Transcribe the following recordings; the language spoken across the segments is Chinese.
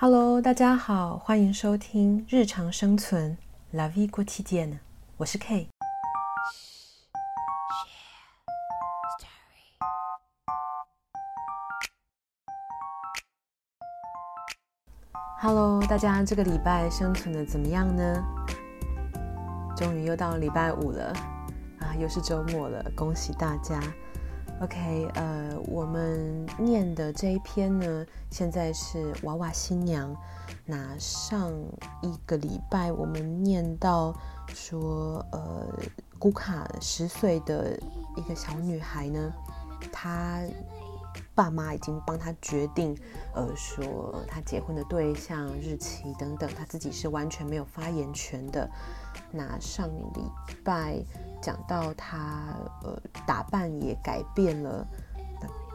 Hello，大家好，欢迎收听日常生存 La Vie Quotidienne，我是 K。Hello，大家这个礼拜生存的怎么样呢？终于又到礼拜五了啊，又是周末了，恭喜大家。OK，呃，我们念的这一篇呢，现在是娃娃新娘。那上一个礼拜我们念到说，呃，古卡十岁的一个小女孩呢，她爸妈已经帮她决定，呃，说她结婚的对象、日期等等，她自己是完全没有发言权的。那上礼拜。讲到他呃打扮也改变了，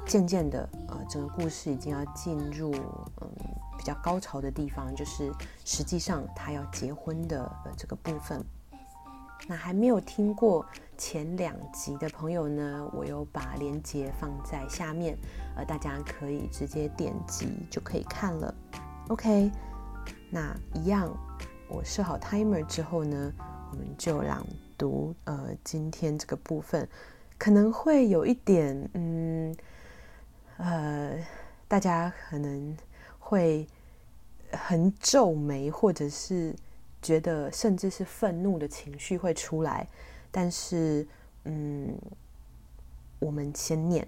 渐渐的呃整个故事已经要进入嗯比较高潮的地方，就是实际上他要结婚的呃这个部分。那还没有听过前两集的朋友呢，我有把链接放在下面，呃大家可以直接点击就可以看了。OK，那一样我设好 timer 之后呢，我们就让。读呃，今天这个部分可能会有一点，嗯，呃，大家可能会很皱眉，或者是觉得甚至是愤怒的情绪会出来。但是，嗯，我们先念，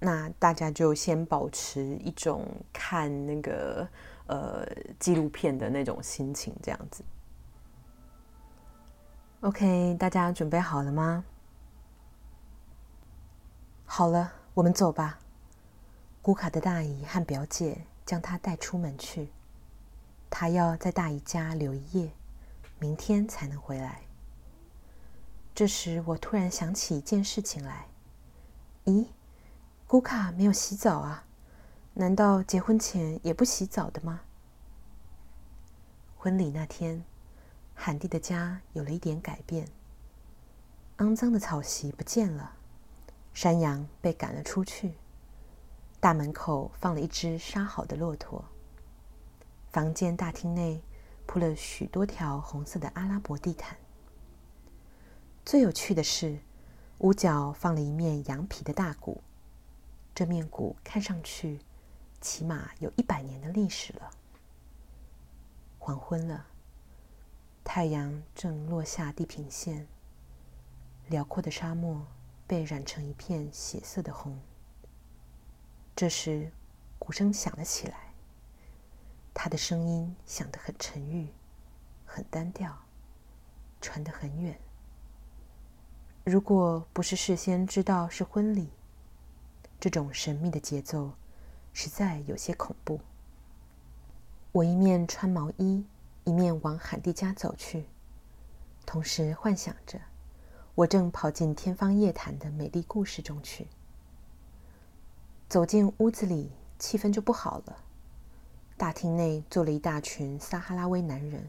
那大家就先保持一种看那个呃纪录片的那种心情，这样子。OK，大家准备好了吗？好了，我们走吧。古卡的大姨和表姐将她带出门去，她要在大姨家留一夜，明天才能回来。这时，我突然想起一件事情来。咦，古卡没有洗澡啊？难道结婚前也不洗澡的吗？婚礼那天。罕蒂的家有了一点改变，肮脏的草席不见了，山羊被赶了出去，大门口放了一只杀好的骆驼。房间大厅内铺了许多条红色的阿拉伯地毯。最有趣的是，屋角放了一面羊皮的大鼓，这面鼓看上去起码有一百年的历史了。黄昏了。太阳正落下地平线，辽阔的沙漠被染成一片血色的红。这时，鼓声响了起来，他的声音响得很沉郁，很单调，传得很远。如果不是事先知道是婚礼，这种神秘的节奏实在有些恐怖。我一面穿毛衣。一面往罕蒂家走去，同时幻想着我正跑进天方夜谭的美丽故事中去。走进屋子里，气氛就不好了。大厅内坐了一大群撒哈拉威男人，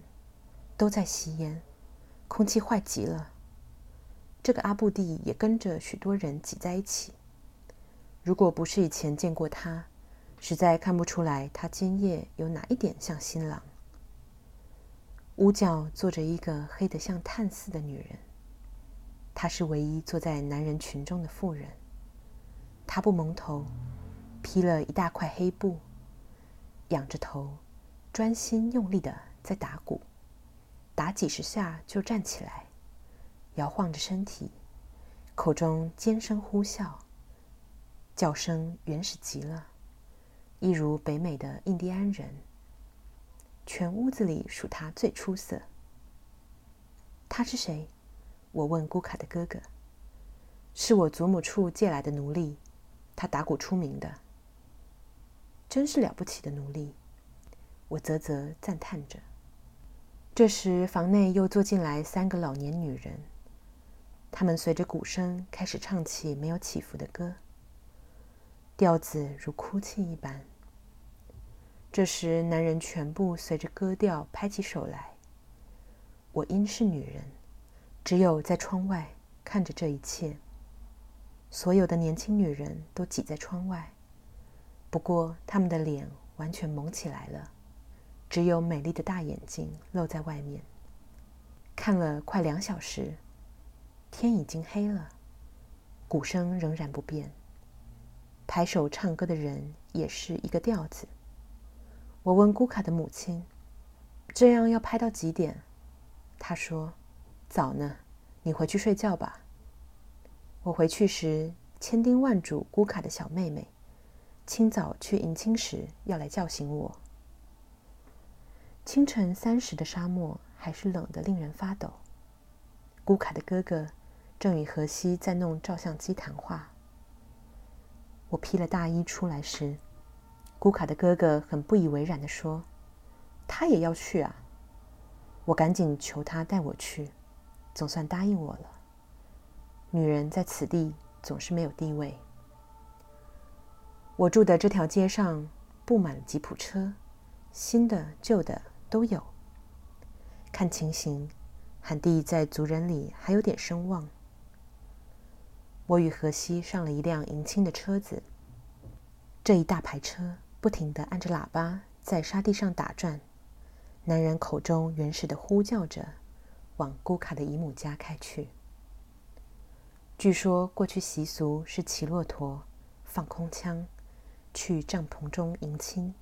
都在吸烟，空气坏极了。这个阿布蒂也跟着许多人挤在一起。如果不是以前见过他，实在看不出来他今夜有哪一点像新郎。屋角坐着一个黑得像炭似的女人，她是唯一坐在男人群中的妇人。她不蒙头，披了一大块黑布，仰着头，专心用力地在打鼓，打几十下就站起来，摇晃着身体，口中尖声呼啸，叫声原始极了，一如北美的印第安人。全屋子里数他最出色。他是谁？我问古卡的哥哥。是我祖母处借来的奴隶，他打鼓出名的。真是了不起的奴隶，我啧啧赞叹着。这时，房内又坐进来三个老年女人，她们随着鼓声开始唱起没有起伏的歌，调子如哭泣一般。这时，男人全部随着歌调拍起手来。我因是女人，只有在窗外看着这一切。所有的年轻女人都挤在窗外，不过她们的脸完全蒙起来了，只有美丽的大眼睛露在外面。看了快两小时，天已经黑了，鼓声仍然不变，拍手唱歌的人也是一个调子。我问姑卡的母亲：“这样要拍到几点？”她说：“早呢，你回去睡觉吧。”我回去时，千叮万嘱姑卡的小妹妹，清早去迎亲时要来叫醒我。清晨三时的沙漠还是冷得令人发抖。姑卡的哥哥正与荷西在弄照相机谈话。我披了大衣出来时，姑卡的哥哥很不以为然地说：“他也要去啊！”我赶紧求他带我去，总算答应我了。女人在此地总是没有地位。我住的这条街上布满了吉普车，新的、旧的都有。看情形，罕蒂在族人里还有点声望。我与荷西上了一辆迎亲的车子，这一大排车。不停地按着喇叭在沙地上打转，男人口中原始的呼叫着，往姑卡的姨母家开去。据说过去习俗是骑骆驼、放空枪去帐篷中迎亲，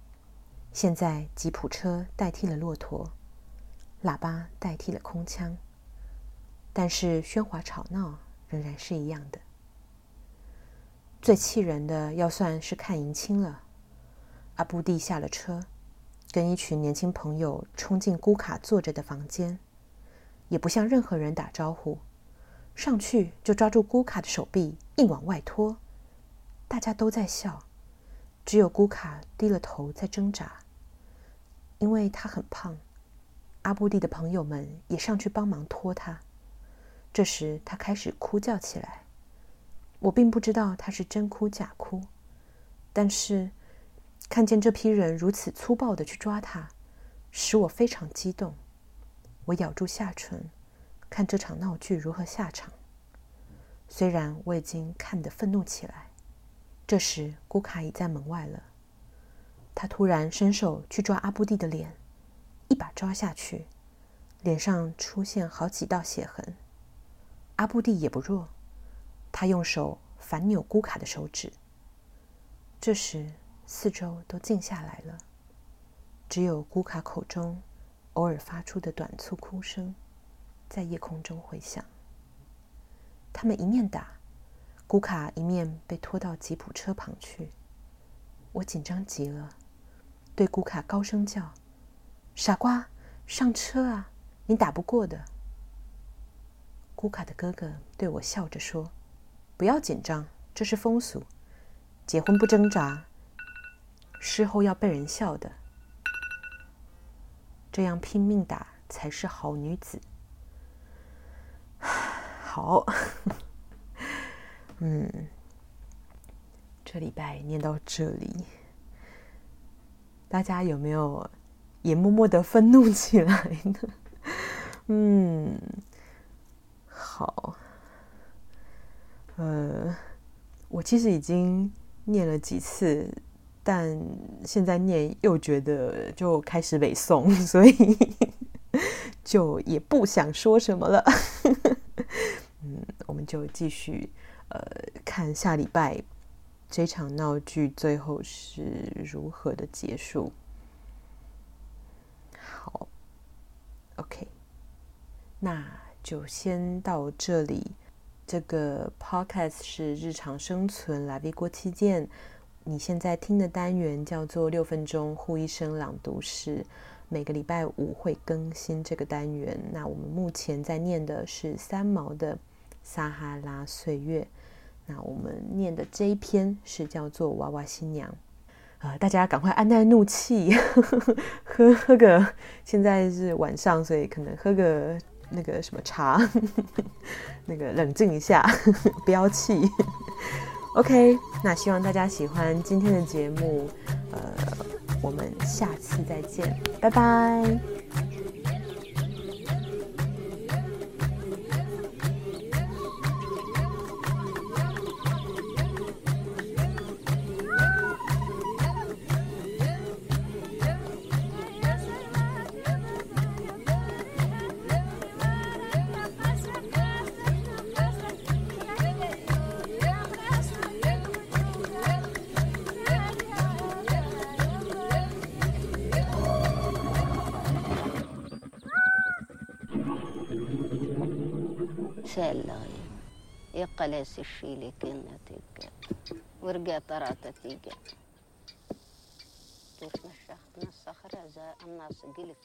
现在吉普车代替了骆驼，喇叭代替了空枪，但是喧哗吵闹仍然是一样的。最气人的要算是看迎亲了。阿布蒂下了车，跟一群年轻朋友冲进姑卡坐着的房间，也不向任何人打招呼，上去就抓住姑卡的手臂，硬往外拖。大家都在笑，只有姑卡低了头在挣扎，因为他很胖。阿布蒂的朋友们也上去帮忙拖他。这时，他开始哭叫起来。我并不知道他是真哭假哭，但是。看见这批人如此粗暴地去抓他，使我非常激动。我咬住下唇，看这场闹剧如何下场。虽然我已经看得愤怒起来，这时姑卡已在门外了。他突然伸手去抓阿布蒂的脸，一把抓下去，脸上出现好几道血痕。阿布蒂也不弱，他用手反扭姑卡的手指。这时。四周都静下来了，只有咕卡口中偶尔发出的短促哭声在夜空中回响。他们一面打，咕卡一面被拖到吉普车旁去。我紧张极了，对咕卡高声叫：“傻瓜，上车啊！你打不过的。”咕卡的哥哥对我笑着说：“不要紧张，这是风俗，结婚不挣扎。”事后要被人笑的，这样拼命打才是好女子。好，嗯，这礼拜念到这里，大家有没有也默默的愤怒起来呢？嗯，好，呃，我其实已经念了几次。但现在念又觉得就开始北宋，所以就也不想说什么了。嗯，我们就继续呃看下礼拜这场闹剧最后是如何的结束。好，OK，那就先到这里。这个 Podcast 是日常生存来 v 过期间。你现在听的单元叫做六分钟呼一声朗读室，每个礼拜五会更新这个单元。那我们目前在念的是三毛的《撒哈拉岁月》。那我们念的这一篇是叫做《娃娃新娘》。呃，大家赶快按耐怒气，喝喝个。现在是晚上，所以可能喝个那个什么茶，那个冷静一下，不要气。OK，那希望大家喜欢今天的节目，呃，我们下次再见，拜拜。سالغين يقلاس الشيلي كنا تيكا ورجع طراتا تيجا تتمشى الصخرة زي الناس قلت.